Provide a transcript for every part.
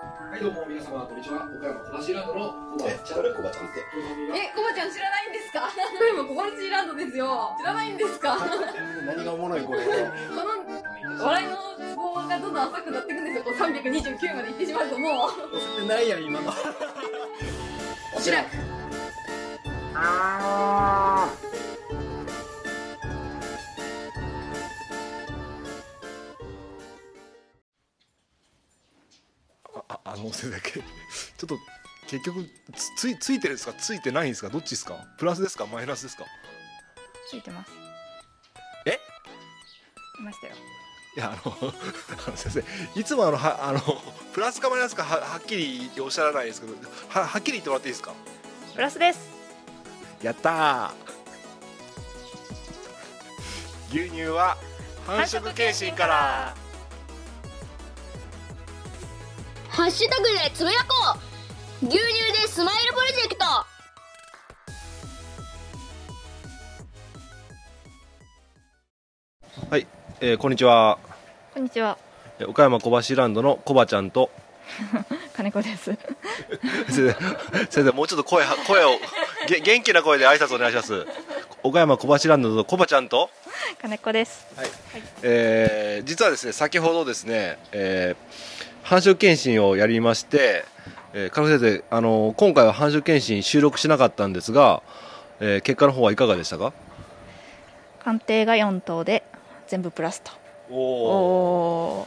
はい、どうも皆様、こんにちは。岡山小橋ランドのコバちゃん。誰コバちゃんってえ、コバちゃん知らないんですか？今小橋ランドですよ。知らないんですかこ何がおもろいこれの笑いのツボがどんどん浅くなっていくんですよ。こう329まで行ってしまうともう。押せてないやん今の おしらく。ああのせだけ。ちょっと結局つついついてるんですか？ついてないんですか？どっちですか？プラスですか？マイナスですか？ついてます。え？いましたよ。いやあの あの先生いつもあのはあのプラスかマイナスかははっきりおっしゃらないですけどははっきり言ってもらっていいですか？プラスです。やったー。牛乳は繁殖検診からハッシュタグでつぶやこう。牛乳でスマイルプロジェクト。はい、えー、こんにちは。こんにちは。えー岡山小橋ランドのコバちゃんと。金子です。先生先生もうちょっと声は声をげ元気な声で挨拶お願いします。岡山小橋ランドのコバちゃんと。金子です。えー実はですね先ほどですね、えー繁殖検診をやりまして、えー、金子先生、あの今回は繁殖検診収録しなかったんですが、えー結果の方はいかがでしたか？鑑定が4頭で全部プラスと。おお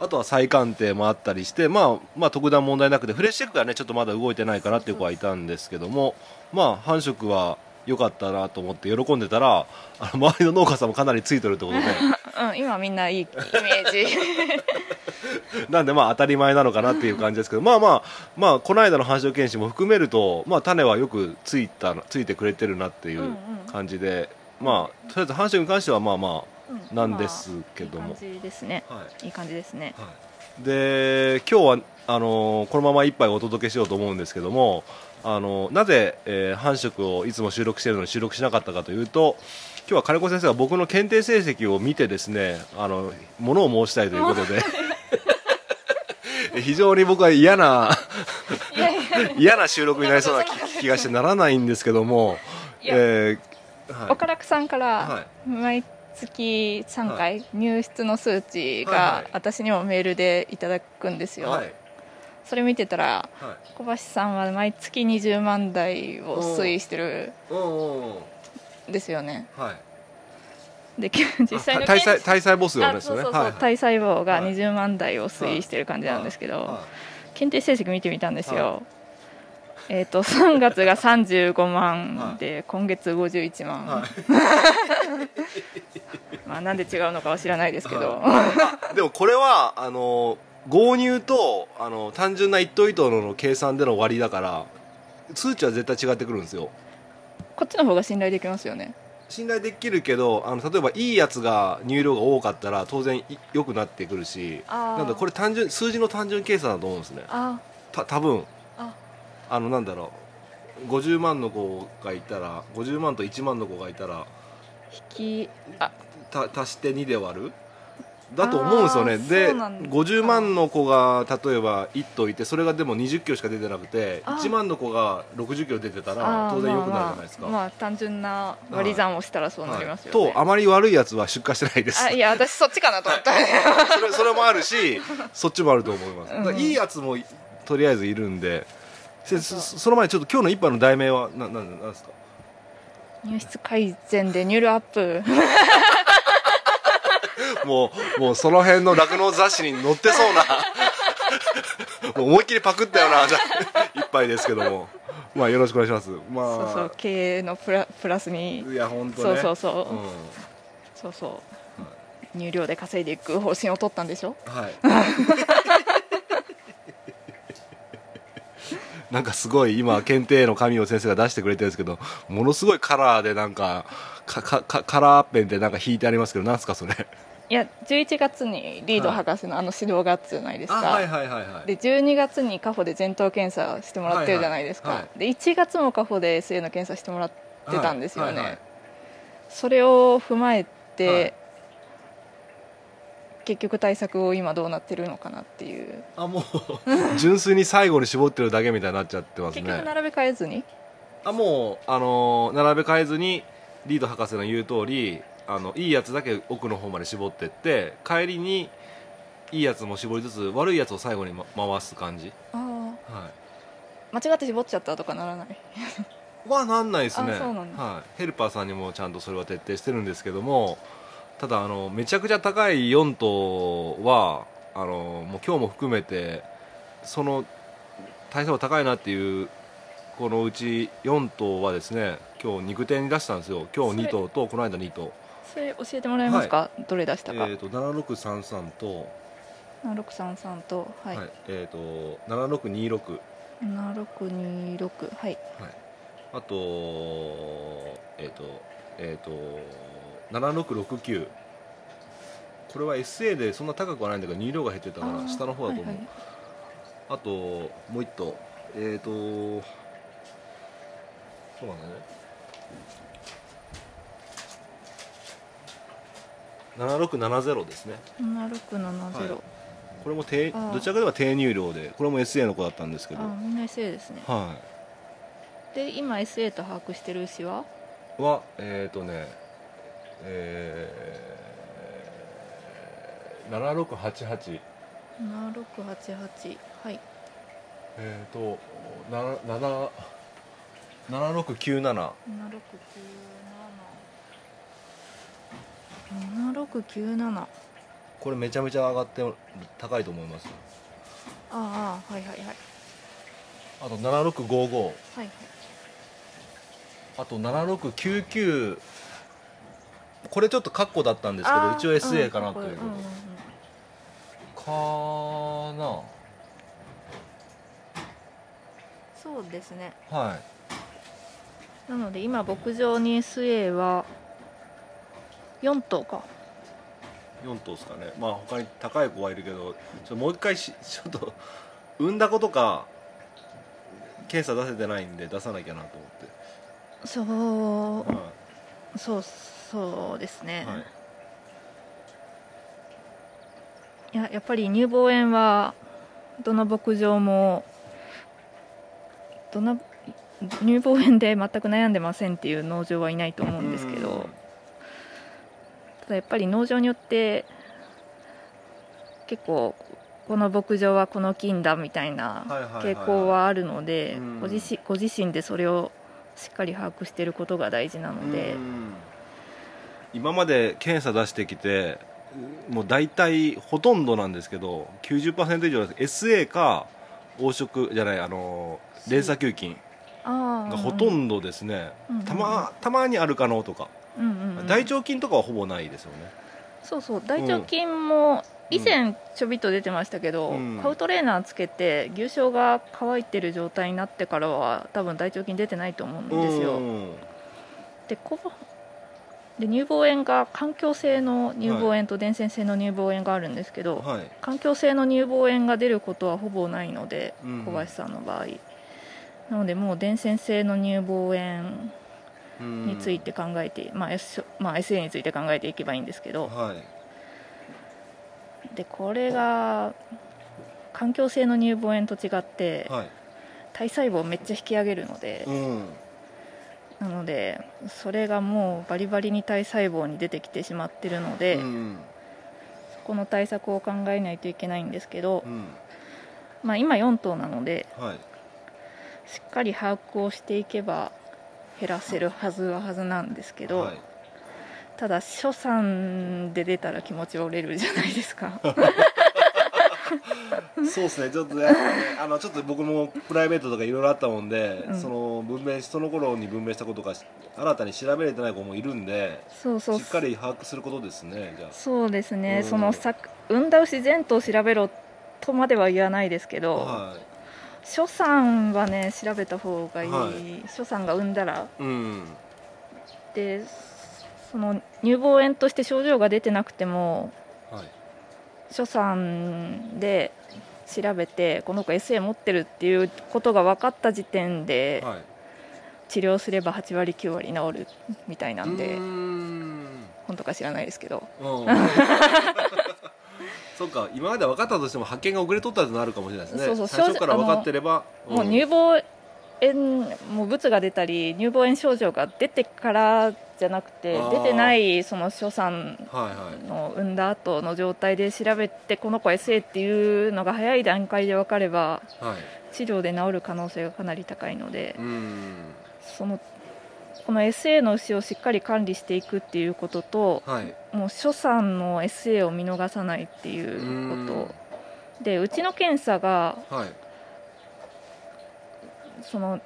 ー。あとは再鑑定もあったりして、まあ、まあ特段問題なくてフレッシュチェックがねちょっとまだ動いてないかなっていう子はいたんですけどもまあ繁殖は良かったなと思って喜んでたらあの周りの農家さんもかなりついてるってことで。うん今みんないいイメージ なんでまあ当たり前なのかなっていう感じですけどまあまあまあこの間の繁殖検診も含めるとまあ種はよくついたついてくれてるなっていう感じで、まあとりあえず繁殖に関してはまあまあなんですけども。いい感じですね。はい。いい感じですね。で今日はあのこのまま一杯お届けしようと思うんですけどもあのなぜ、えー繁殖をいつも収録しているのに収録しなかったかというと今日は金子先生が僕の検定成績を見てですねあのものを申したいということで 非常に僕は嫌な嫌な収録になりそうな気気がしてならないんですけども、えーはい。岡楽さんかはら毎月3回入室の数値が私にもメールでいただくんですよ、はい。それ見てたらはい。小橋さんは毎月20万台を推移してるですよね。はいで実際のあ体細検体細母数があですそうそうそう、よねはい。体細胞がはい。20万台を推移してる感じなんですけど、は検定成績見てみたんですよ、はえっ、と3月が35万で、今月51万、はい。まあなんで違うのかは知らないですけど、でもこれはあの合乳とあの単純な一頭一頭の計算での割りだから数値は絶対違ってくるんですよ。こっちの方が信頼できますよね信頼できるけどあの例えばいいやつが乳量が多かったら当然い良くなってくるしなんだこれ単純数字の単純計算だと思うんですね。あた多分。ああのなんだろう50万の子がいたら50万と1万の子がいたら引きあ。た足して2で割るだと思うんですよね。でそうなんだ50万の子が例えば1頭いてそれがでも20キロしか出てなくてあー。1万の子が60キロ出てたら当然良くなるじゃないですか、まあ単純な割り算をしたらそうなりますよね、はいとあまり悪いやつは出荷してないです。あいや私そっちかなと思った、それ それもあるしそっちもあると思います、いいやつもとりあえずいるんで。せそその前にちょっと今日の一杯の題名はなななんですか？入室改善でニュールアップもうもうその辺の酪農雑誌に載ってそうな。もう思いっきりパクったようなじゃあ一杯ですけども。まあよろしくお願いします。まあそうそう経営のプラプラスに。いや本当ね。そうそうそう、うん。そうそう。入量で稼いでいく方針を取ったんでしょ？はい。なんかすごい今検定の紙を先生が出してくれてるんですけどものすごいカラーでなんかかかかカラーペンでなんか引いてありますけどなんすかそれ？いや11月にリード博士のあの指導があったじゃないですか、はい。はいはいで12月にカホで前頭検査してもらってるじゃないですか、はい。はいはで1月もカホで SA の検査してもらってたんですよね、はいはいはい。それを踏まえて、はい。結局対策を今どうなってるのかなっていう。あもう 純粋に最後に絞ってるだけみたいになっちゃってますね。結局並べ替えずに？あもうあのー並べ替えずにリード博士の言う通りあのいいやつだけ奥の方まで絞ってって帰りにいいやつも絞りつつ悪いやつを最後に、ま回す感じ。あはあ間違って絞っちゃったとかならない？いはなんないですね。あそうなんだ。はい、ヘルパーさんにもちゃんとそれは徹底してるんですけどもただあのめちゃくちゃ高い4頭はあのもう今日も含めてその体操が高いなっていうこのうち4頭はですね今日肉店に出したんですよ。今日2頭とこの間2頭それ教えてもらえますか、どれ出したか、えー、と7633と,、7633とはい、はい。えー、と7626 7626はい。あとえっ、とえっ、と7669これは SA でそんな高くはないんだけど入量が減ってたから下の方だと思う、はいはい。あともう一頭えっ、とそうなんだね7670ですね。7670、これも低どちらかといえば低入量でこれも SA の子だったんですけど。あみんな SA ですね。はで今 SA と把握してる牛は？いはえっ、とねえー、7688 7688はい。えっ、とな7 7697 7697 7697これめちゃめちゃ上がって高いと思います。ああはいはいはい。あと7655はいはい。あと7699これちょっとカッコだったんですけど一応 SA かなという。うんこうんうん。とかそうですね。なはい。なので今牧場に SA は4頭か。4頭ですかね。まあ他に高い子はいるけどちょっともう一回し ちょっと産んだ子とか検査出せてないんで出さなきゃなとそう思って、はそうそうですね、いはい。いややっぱり乳房炎はどの牧場もどの乳房炎で全く悩んでませんっていう農場はいないと思うんですけどただやっぱり農場によって結構この牧場はこの菌だみたいな傾向はあるのでうん。ご自身でそれをしっかり把握していることが大事なので。うん。今まで検査出してきてもう大体ほとんどなんですけど90%以上です。SA か黄色じゃないあの連鎖球菌あがほとんどですね。たまたまにあるかのとかうんうんうん。大腸菌とかはほぼないですよね。そうそう。大腸菌も以前ちょびっと出てましたけど、うん。カウトレーナーつけて牛症が乾いてる状態になってからは多分大腸菌出てないと思うんですよ、うん。でこで乳房炎が環境性の乳房炎と伝染性の乳房炎があるんですけど、はい。環境性の乳房炎が出ることはほぼないのでうん。小林さんの場合、なのでもう伝染性の乳房炎について考えて、まあ S まあ、SA について考えていけばいいんですけど、はい。でこれが環境性の乳房炎と違ってはい。体細胞をめっちゃ引き上げるのでうん。なのでそれがもうバリバリに体細胞に出てきてしまってるので、うんそこの対策を考えないといけないんですけどう、ん。まあ、今4頭なのではい。しっかり把握をしていけば減らせるはずははずなんですけど、はい。ただ初産で出たら気持ち折れるじゃないですか。そうですね。ちょっとねあのちょっと僕もプライベートとかいろいろあったもんで、うん。その分娩その頃に分娩したことが新たに調べれてない子もいるんでそうそう。しっかり把握することですねじゃそうですね、うん。そのさ産んだ牛全頭調べろとまでは言わないですけあど、は初産はね調べた方がいい、はい。初産が産んだら。いうん。でその乳房炎として症状が出てなくてもはい。初産で調べてこの子 SA 持ってるっていうことが分かった時点ではい。治療すれば8割9割治るみたいなんで本当か知らないですけど。うん そうか今まで分かったとしても発見が遅れとったとなるかもしれないですね。そうそう最初から分かってればもう乳房炎もうブツが出たり乳房炎症状が出てからじゃなくて出てないその初産の産んだ後の状態で調べてこの子 SA っていうのが早い段階で分かればはい。治療で治る可能性がかなり高いのでうん。そのこの SA の牛をしっかり管理していくっていうこととはい。もう初産の SA を見逃さないっていうこと。でうちの検査がはい。その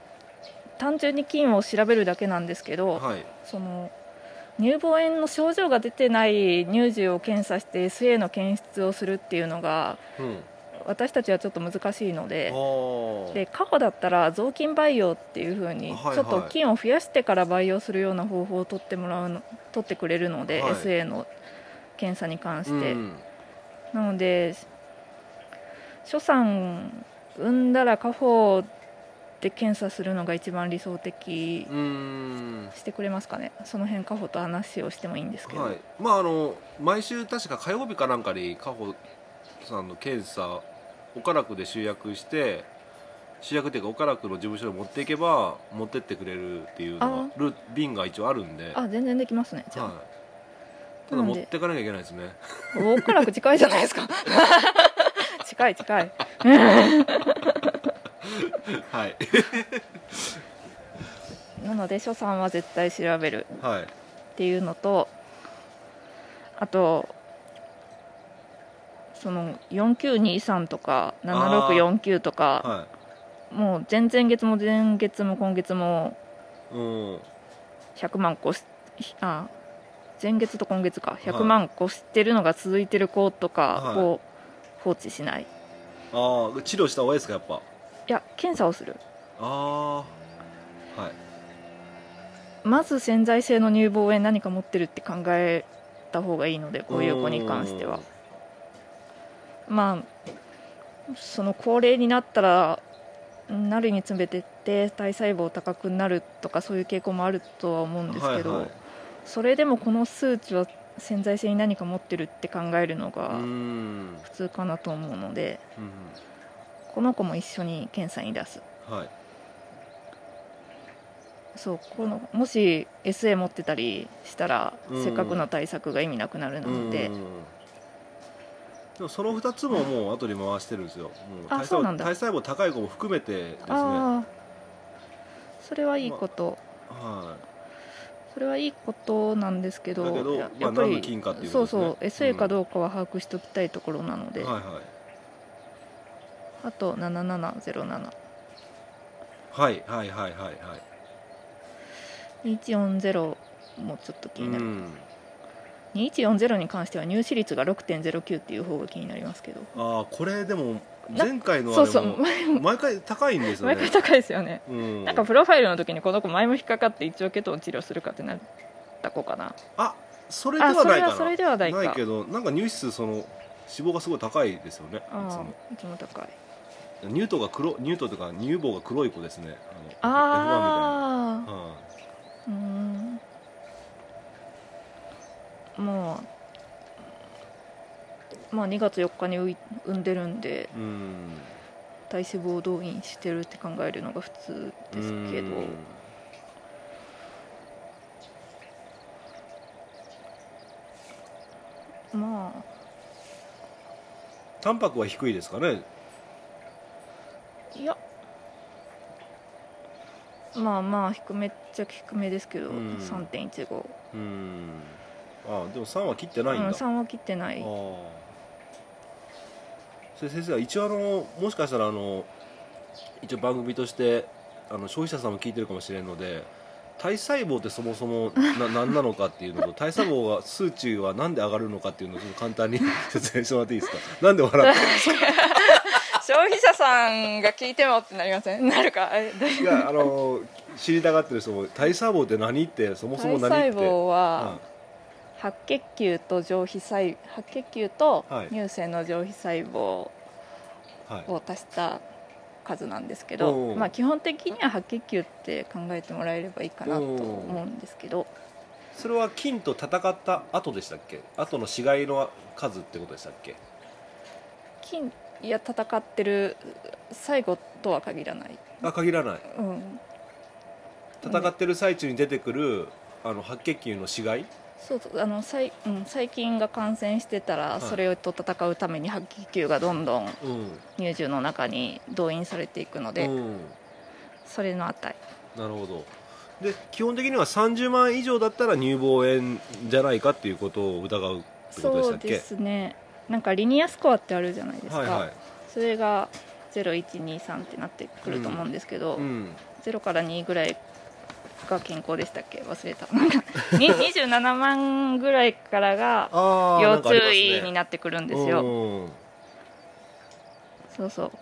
単純に菌を調べるだけなんですけど、はい。その乳房炎の症状が出てない乳児を検査して SA の検出をするっていうのがうん私たちはちょっと難しいのであで過去だったら雑菌培養っていう風にはいはい。ちょっと菌を増やしてから培養するような方法を取ってもらうの取ってくれるので、はい。SA の検査に関して、うん。なので初産産んだら過保で検査するのが一番理想的うん。してくれますかね。その辺カホと話をしてもいいんですけど、はい。まああの毎週確か火曜日かなんかに加穂さんの検査岡楽で集約して集約っていうか岡楽の事務所に持っていけば持ってってくれるっていうのがあル便が一応あるんで。あ全然できますねじゃあ、はい、ただ持っていかなきゃいけないですね。大倉区近いじゃないですか。近い近い。はい。なので初産は絶対調べるはい。っていうのとあとその4923とか7649とかはもう前々月も前月も今月もいうん。100万個しあ前月と今月か。100万個してるのが続いてる子とはい。かを放置しない、い、ああ治療した方がいいですかやっぱ？や検査をする。ああはい。まず潜在性の乳房炎何か持ってるって考えた方がいいのでこういう子に関してはまあその高齢になったらなるにつれてって体細胞高くなるとかそういう傾向もあるとは思うんですけど、はいはい。それでもこの数値は潜在性に何か持ってるって考えるのうがん。普通かなと思うのでうんこの子も一緒に検査に出す。はい。そうこのもし SA 持ってたりしたら、うん。せっかくの対策が意味なくなるので、うんでもその2つももう後に回してるんですよ。もう体細胞あそうなんだ。体細胞高い子も含めてですね。ああそれはいいこと、はそれはいいことなんですけどだけどやまあやっぱり、何の菌かっていうこそうとですね。そう SA かどうかは把握しておきたいところなので、いはいはい。あと7707はいはいはいはいはい。2140もちょっと気になる、うん2140に関しては入試率が6.09っていう方が気になりますけど。ああこれでも前回のあれそうそう。も毎回高いんですよね。毎回高いですよね、うん。なんかプロファイルの時にこの子前も引っかかって一応ケトン治療するかってなった子かな。あそれではないかな。あそれはそれではないか。けどなんか乳質その脂肪がすごい高いですよね。いつあも。あいつも高い。乳頭が黒乳頭というか乳房が黒い子ですね。あのあ F1 みたいな、はいあうーんまあまあ2月4日に産んでるんでうん体脂肪動員してるって考えるのが普通ですけど。うんまあ。タンパクは低いですかね？いや。まあまあ低めっちゃ低めですけど、うん。3.15うんあでも3は切ってないんだ、うん、3は切ってない。先生は一応あのもしかしたらあの一応番組としてあの消費者さんも聞いてるかもしれんので体細胞ってそもそもな 何なのかっていうのと体細胞が数値はなんで上がるのかっていうのを簡単に 説明してもらっていいですか？なんで笑って 消費者さんが聞いてもってなりません？なるか？いやあの知りたがってる人も体細胞って何ってそもそも体何って。細胞はうん白血球と上皮細白血球とはい。乳腺の上皮細胞はい。を足した数なんですけおど、う。まあ、基本的には白血球って考えてもらえればいいかなと思うんですけど。それは菌と戦った後でしたっけ？後の死骸の数ってことでしたっけ？近いや戦ってる最後とは限らない、あ限らない。うん、戦ってる最中に出てくるあの白血球の死骸そうあの細,、うん、細菌が感染してたら、い。それと戦うために白血球がどんどんうん。乳汁の中に動員されていくので、うん。それの値。なるほど。で基本的には30万以上だったら乳房炎じゃないかっていうことを疑うってことでしたっけ？そうですね。なんかリニアスコアってあるじゃないですか、はいはい。それが0123ってなってくると思うんですけど、うん。0から2ぐらいが健康でしたっけ？忘れた。なんかに27万ぐらいからがあ要注意になってくるんですよ、よそうそう。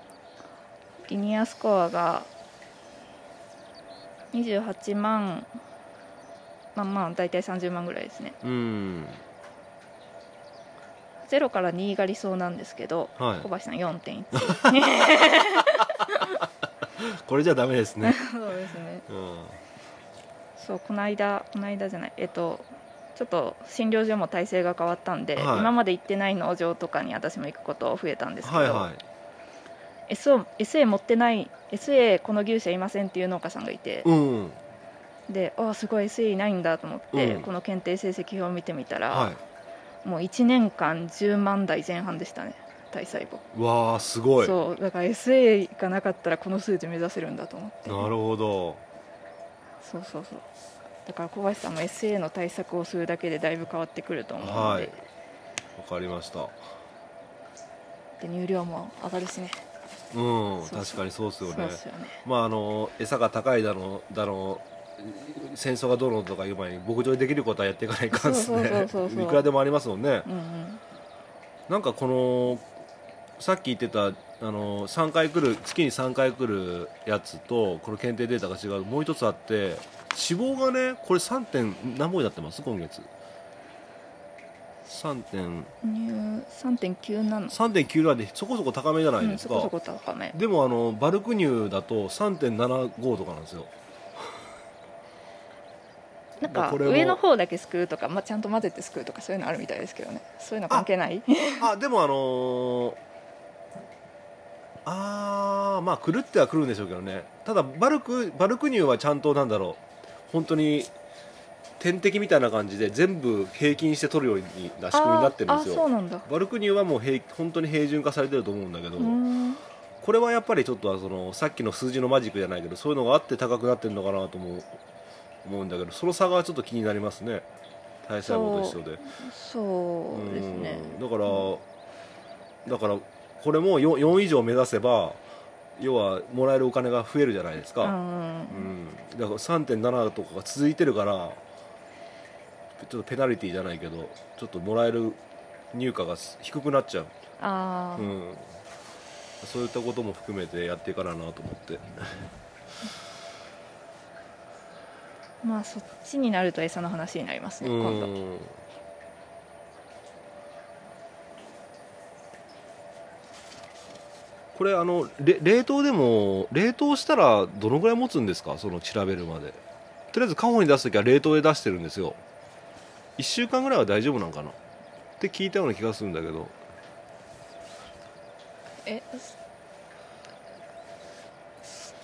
リニアスコアが28万まあまあ大体30万ぐらいですね。うん。0から2が理想なんですけど、はい。小橋さん4.1 これじゃダメですね、そうですね。うん、そうこの間この間じゃないえっとちょっと診療所も体制が変わったんで、はい。今まで行ってない農場とかに私も行くこと増えたんですけど、はいはい。SO SA 持ってない SA この牛舎いませんっていう農家さんがいて、うんであすごい SA いないんだと思って、うん。この検定成績表を見てみたら、はい。もう1年間10万台前半でしたね体細胞。うわあすごい。そうだから SA がなかったらこの数値目指せるんだと思って。なるほどそうそうそう。だから小橋さんも SA の対策をするだけでだいぶ変わってくると思うので,、はい。わかりました。で乳量も上がるしね。うん確かにそうですよね。ね。まああの餌が高いだのだの戦争がどうのとかいう前に牧場でできることはやっていかないかんですそうそうねそうそう。いくらでもありますもんね。うんうん。なんかこのさっき言ってたあの3回来る月に3回来るやつとこの検定データが違うもう一つあって脂肪がねこれ3点何本になってます？今月。3点。乳3.9なの3.9なんでそこそこ高めじゃないうん、ですか、そこそこ高め。でもあのバルク乳だと3.75とかなんですよ。なんか上の方だけすくうとか、まあ、ちゃんと混ぜてすくうとかそういうのあるみたいですけどね。そういうの関係ない？あでもあのーあーまあ狂ってはくるんでしょうけどね。ただバルクバルク乳はちゃんとなんだろう。本当に点滴みたいな感じで全部平均して取るようにな仕組みになってるんですあーあそうよなんだ。バルク乳はもう平本当に平準化されてると思うんだけど、これはやっぱりちょっとそのさっきの数字のマジックじゃないけどそういうのがあって高くなってるのかなとも思うんだけどその差がちょっと気になりますね。体細胞と一緒で。そうですね。うん。だからだからこれも 4, 4以上目指せば要はもらえるお金が増えるじゃないですか、うんうん。だから3.7とかが続いてるからちょっとペナルティーじゃないけどちょっともらえる入荷が低くなっちゃう、ああ、うん、そういったことも含めてやっていかななと思って。まあそっちになると餌の話になりますね、今度うんこれあのれ冷凍でも冷凍したらどのぐらい持つんですか？その調べるまで。とりあえずカホに出す時は冷凍で出してるんですよ。1週間ぐらいは大丈夫なんかな？って聞いたような気がするんだけど。えす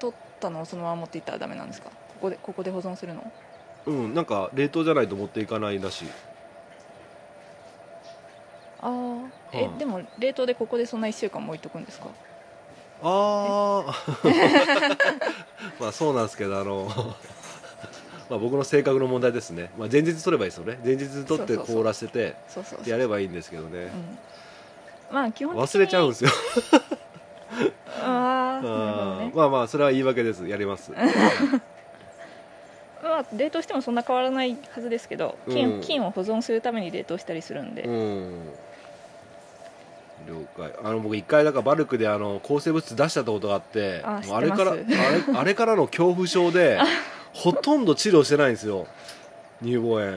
取ったの？をそのまま持っていったらダメなんですか？ここでここで保存するの？うんなんか冷凍じゃないと持っていかないらしいああえ、はい。でも冷凍でここでそんな1週間も置いとくんですか？ああ まあそうなんですけどあの まあ僕の性格の問題ですね、まあ、前日取ればいいですよね。前日取って凍らせてやればいいんですけどね。うん、まあ基本忘れちゃうんですよ。ああね。ーまあまあそれは言い訳です。やります。まあ冷凍してもそんな変わらないはずですけど菌,、うん。菌を保存するために冷凍したりするんで、うん了解。あの僕一回だからバルクであの抗生物質出しちゃったことがあってああれからあれあれからの恐怖症で ほとんど治療してないんですよ。乳房炎。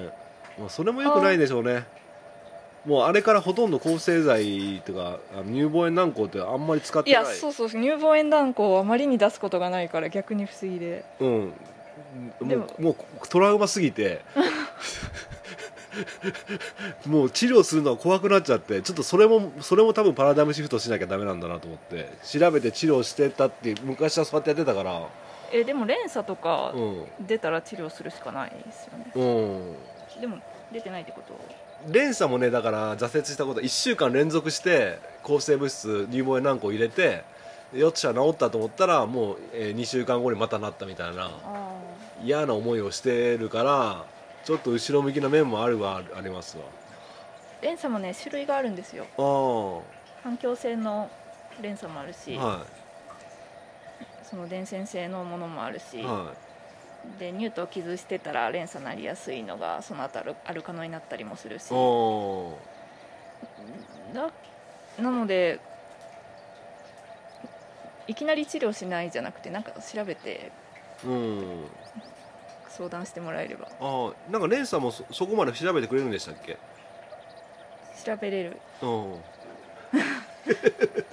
もうそれもよくないんでしょうね。もうあれからほとんど抗生剤とか乳房炎軟膏ってあんまり使ってない。いやそうそう乳房炎断固をあまりに出すことがないから逆に不思議で。うん。もうもうトラウマすぎて もう治療するのは怖くなっちゃってちょっとそれもそれも多分パラダイムシフトしなきゃダメなんだなと思って調べて治療してたって昔はそうやってやってたから。えでも連鎖とかうん。出たら治療するしかないですよね。うん。でも出てないってこと？連鎖もねだから挫折したこと1週間連続して抗生物質乳房へ何個入れてよっしゃ治ったと思ったらもう、え2週間後にまたなったみたいなあ嫌な思いをしてるからちょっと後ろ向きな面もあるはあります連鎖もね種類があるんですよ。わ環境性の連鎖もあるし、あはその伝染性のものもあるし、い。はで乳頭を傷してたら連鎖なりやすいのがその後あるアルカノになったりもするし。いおななのでいきなり治療しないじゃなくてなんか調べてーうん相談してもらえれば。ああなんか連鎖もそそこまで調べてくれるんでしたっけ？調べれる。うん。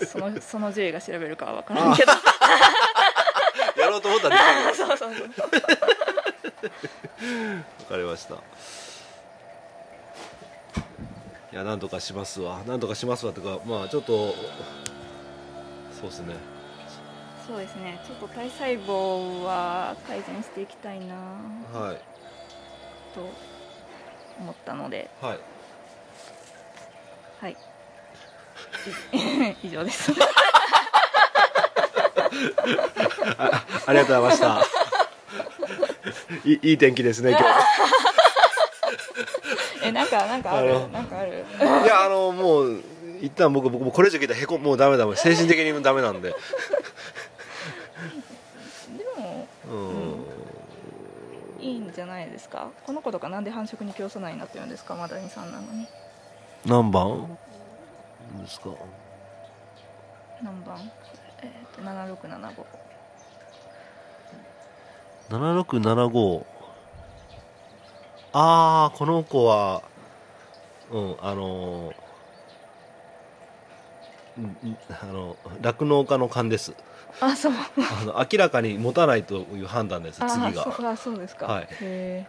その その獣医が調べるかは分からんけど。やろうと思ったらできるそうそうそう。わかりました。いやなんとかしますわ。なんとかしますわとかまあちょっとそうですねそうですね。ちょっと体細胞は改善していきたいな。はい。と思ったので。はい。はい。い 以上です。ありがとうございました。いいい天気ですね今 えなんかなんかある？あの。なんかある？日いやあのもう一旦僕僕もうこれ以上聞いたらへこもうダメだ。もん精神的にもダメなんででもうん。いいんじゃないですか？この子とかなんで繁殖に競争ないなって言うんですか？マダニさんなのに。何番？ですか？何番？えっ、と7675 7675ああこの子はうんあのうんうんあの酪農家の勘ですあそう。あの明らかに持たないという判断ですあ次が。そうあそうですか。はい。へ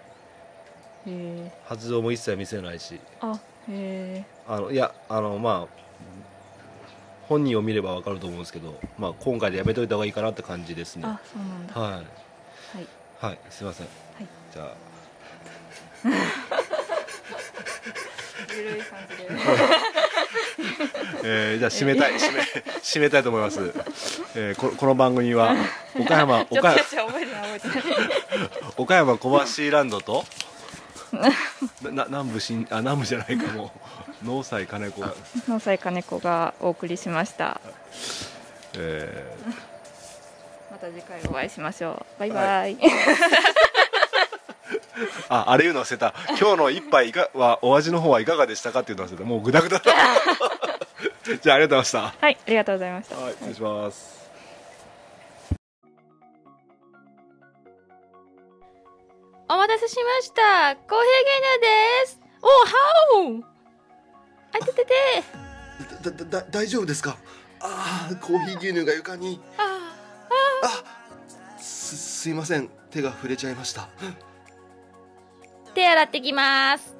え発情も一切見せないし。あへえあのいやあのまあ本人を見ればわかると思うんですけど、まあ、今回でやめといた方がいいかなって感じですね。あそうなんだ。はい。はい。はいすいません、い。じゃあ。ゆるい感じで えーじゃあ締めたい締め締めたいと思います、えーここの番組は岡山 岡山私覚えてない覚えてない。岡山小橋ランドとなな南部新あ南部じゃないかも。う農祭金子が、野菜金子がお送りしました。えまた次回お会いしましょう。バイバイ、ーああれ言うの忘れた。今日の一杯いかはお味の方はいかがでしたかっていうの忘れた。もうグダグダだ じゃあありがとうございました。はいありがとうございました、はい失礼します。お待たせしました。コーヒー牛乳です。おはおあいててて。だだだ大丈夫ですか？ああコーヒー牛乳が床に。ああすすいません。手が触れちゃいました。手洗ってきます。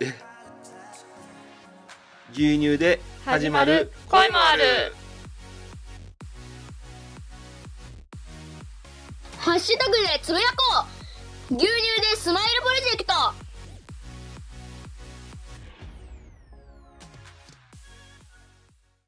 え牛乳で始まる恋もある。ハッシュタグでつぶやこう。牛乳でスマイルプロジェクト